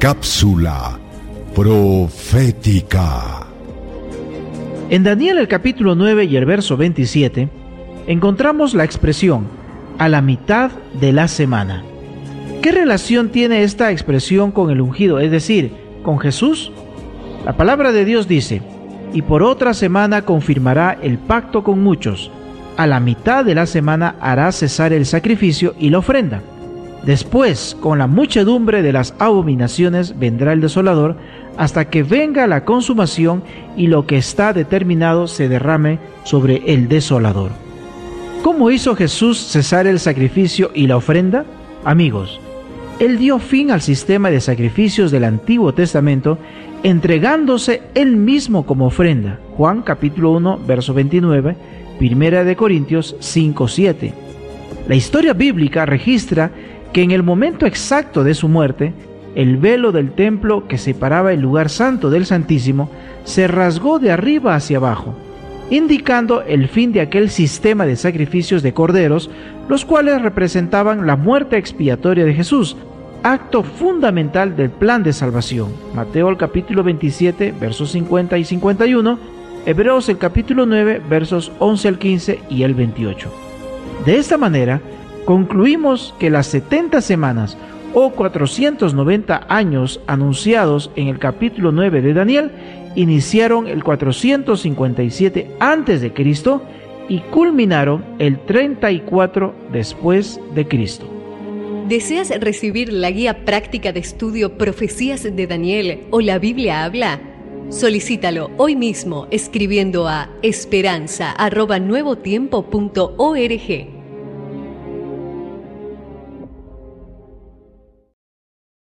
Cápsula profética. En Daniel el capítulo 9 y el verso 27 encontramos la expresión a la mitad de la semana. ¿Qué relación tiene esta expresión con el ungido, es decir, con Jesús? La palabra de Dios dice, y por otra semana confirmará el pacto con muchos. A la mitad de la semana hará cesar el sacrificio y la ofrenda. Después, con la muchedumbre de las abominaciones, vendrá el desolador, hasta que venga la consumación y lo que está determinado se derrame sobre el desolador. ¿Cómo hizo Jesús cesar el sacrificio y la ofrenda? Amigos, Él dio fin al sistema de sacrificios del Antiguo Testamento, entregándose Él mismo como ofrenda. Juan capítulo 1, verso 29, Primera de Corintios 5, 7. La historia bíblica registra que en el momento exacto de su muerte, el velo del templo que separaba el lugar santo del Santísimo se rasgó de arriba hacia abajo, indicando el fin de aquel sistema de sacrificios de corderos, los cuales representaban la muerte expiatoria de Jesús, acto fundamental del plan de salvación. Mateo el capítulo 27, versos 50 y 51, Hebreos el capítulo 9, versos 11 al 15 y el 28. De esta manera, concluimos que las 70 semanas o 490 años anunciados en el capítulo 9 de Daniel iniciaron el 457 antes de Cristo y culminaron el 34 después de Cristo. ¿Deseas recibir la guía práctica de estudio Profecías de Daniel o la Biblia habla? Solicítalo hoy mismo escribiendo a esperanza@nuevotiempo.org.